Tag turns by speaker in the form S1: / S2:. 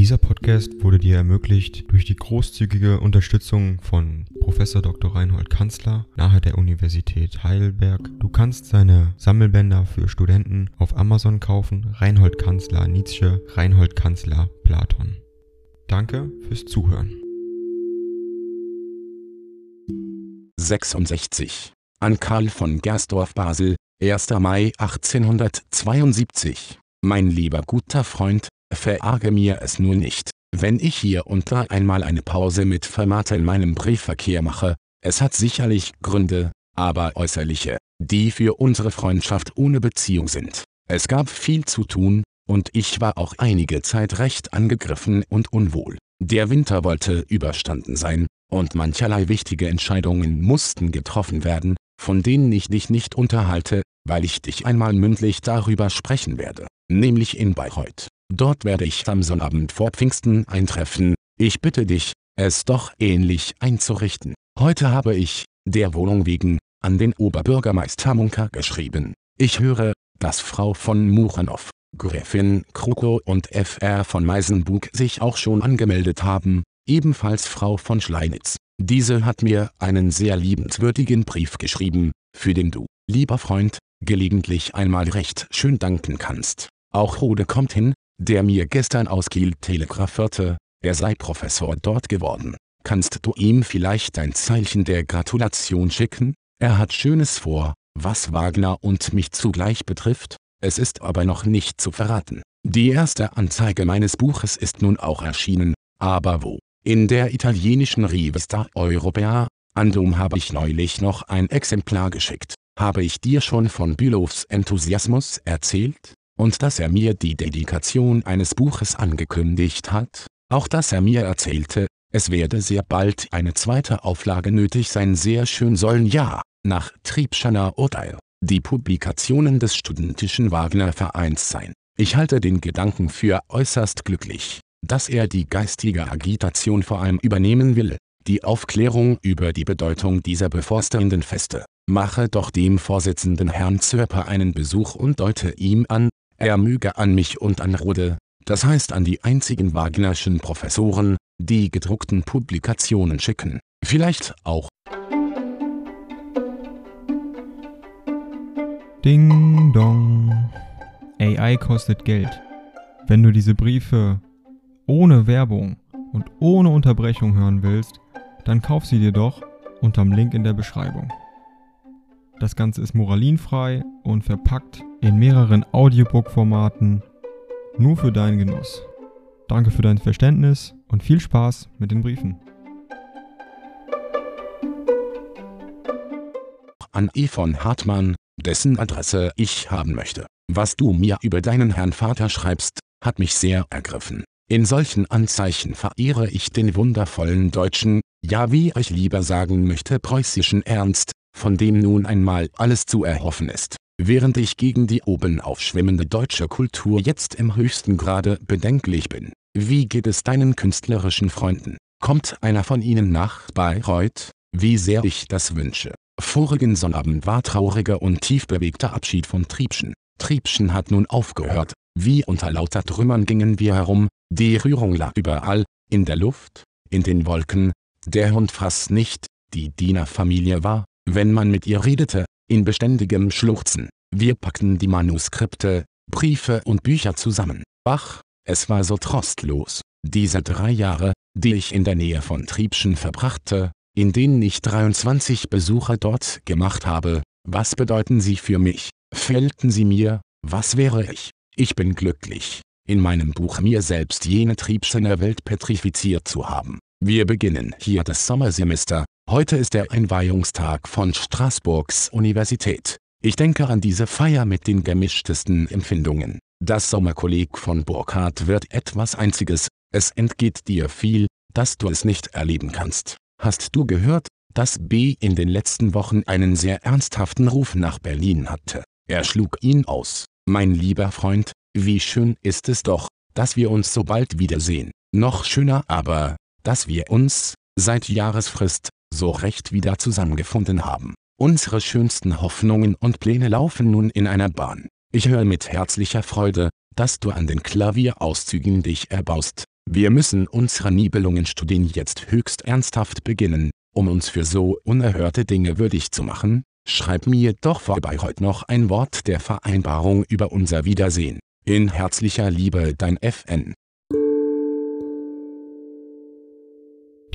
S1: Dieser Podcast wurde dir ermöglicht durch die großzügige Unterstützung von Professor Dr. Reinhold Kanzler nahe der Universität Heidelberg. Du kannst seine Sammelbänder für Studenten auf Amazon kaufen. Reinhold Kanzler Nietzsche, Reinhold Kanzler Platon. Danke fürs Zuhören.
S2: 66. An Karl von Gersdorf Basel, 1. Mai 1872. Mein lieber guter Freund, verarge mir es nur nicht, wenn ich hier und da einmal eine Pause mit Fermate in meinem Briefverkehr mache, es hat sicherlich Gründe, aber äußerliche, die für unsere Freundschaft ohne Beziehung sind. Es gab viel zu tun, und ich war auch einige Zeit recht angegriffen und unwohl. Der Winter wollte überstanden sein, und mancherlei wichtige Entscheidungen mussten getroffen werden, von denen ich dich nicht unterhalte, weil ich dich einmal mündlich darüber sprechen werde, nämlich in Bayreuth. Dort werde ich am Sonnabend vor Pfingsten eintreffen, ich bitte dich, es doch ähnlich einzurichten. Heute habe ich, der Wohnung wegen, an den Oberbürgermeister Munker geschrieben. Ich höre, dass Frau von Muchanow, Gräfin Krukow und Fr. von Meisenbug sich auch schon angemeldet haben, ebenfalls Frau von Schleinitz. Diese hat mir einen sehr liebenswürdigen Brief geschrieben, für den du, lieber Freund, gelegentlich einmal recht schön danken kannst. Auch Rode kommt hin, der mir gestern aus Kiel telegrafierte, er sei Professor dort geworden. Kannst du ihm vielleicht ein Zeichen der Gratulation schicken? Er hat Schönes vor, was Wagner und mich zugleich betrifft, es ist aber noch nicht zu verraten. Die erste Anzeige meines Buches ist nun auch erschienen, aber wo? In der italienischen Rivista Europea, Andum habe ich neulich noch ein Exemplar geschickt. Habe ich dir schon von Bülows Enthusiasmus erzählt? und dass er mir die Dedikation eines Buches angekündigt hat, auch dass er mir erzählte, es werde sehr bald eine zweite Auflage nötig sein sehr schön sollen ja, nach Triebschener Urteil, die Publikationen des studentischen Wagner-Vereins sein. Ich halte den Gedanken für äußerst glücklich, dass er die geistige Agitation vor allem übernehmen will, die Aufklärung über die Bedeutung dieser bevorstehenden Feste. Mache doch dem Vorsitzenden Herrn Zörper einen Besuch und deute ihm an, er möge an mich und an Rode, das heißt an die einzigen Wagnerschen Professoren, die gedruckten Publikationen schicken. Vielleicht auch.
S1: Ding dong. AI kostet Geld. Wenn du diese Briefe ohne Werbung und ohne Unterbrechung hören willst, dann kauf sie dir doch unterm Link in der Beschreibung. Das Ganze ist moralinfrei und verpackt in mehreren Audiobook-Formaten nur für deinen Genuss. Danke für dein Verständnis und viel Spaß mit den Briefen.
S2: An E. von Hartmann, dessen Adresse ich haben möchte. Was du mir über deinen Herrn Vater schreibst, hat mich sehr ergriffen. In solchen Anzeichen verehre ich den wundervollen deutschen, ja wie ich lieber sagen möchte preußischen Ernst, von dem nun einmal alles zu erhoffen ist. Während ich gegen die oben aufschwimmende deutsche Kultur jetzt im höchsten Grade bedenklich bin. Wie geht es deinen künstlerischen Freunden? Kommt einer von ihnen nach Bayreuth? Wie sehr ich das wünsche. Vorigen Sonnabend war trauriger und tief bewegter Abschied von Triebschen. Triebschen hat nun aufgehört. Wie unter lauter Trümmern gingen wir herum, die Rührung lag überall, in der Luft, in den Wolken, der Hund fraß nicht, die Dienerfamilie war, wenn man mit ihr redete, in beständigem Schluchzen. Wir packten die Manuskripte, Briefe und Bücher zusammen. Ach, es war so trostlos. Diese drei Jahre, die ich in der Nähe von Triebschen verbrachte, in denen ich 23 Besuche dort gemacht habe, was bedeuten sie für mich? Fehlten sie mir, was wäre ich? Ich bin glücklich, in meinem Buch mir selbst jene Triebschener Welt petrifiziert zu haben. Wir beginnen hier das Sommersemester, Heute ist der Einweihungstag von Straßburgs Universität. Ich denke an diese Feier mit den gemischtesten Empfindungen. Das Sommerkolleg von Burkhardt wird etwas Einziges, es entgeht dir viel, dass du es nicht erleben kannst. Hast du gehört, dass B. in den letzten Wochen einen sehr ernsthaften Ruf nach Berlin hatte? Er schlug ihn aus. Mein lieber Freund, wie schön ist es doch, dass wir uns so bald wiedersehen. Noch schöner aber, dass wir uns, seit Jahresfrist, so recht wieder zusammengefunden haben. Unsere schönsten Hoffnungen und Pläne laufen nun in einer Bahn. Ich höre mit herzlicher Freude, dass du an den Klavierauszügen dich erbaust. Wir müssen unsere Nibelungenstudien jetzt höchst ernsthaft beginnen, um uns für so unerhörte Dinge würdig zu machen. Schreib mir doch vorbei heute noch ein Wort der Vereinbarung über unser Wiedersehen. In herzlicher Liebe dein FN.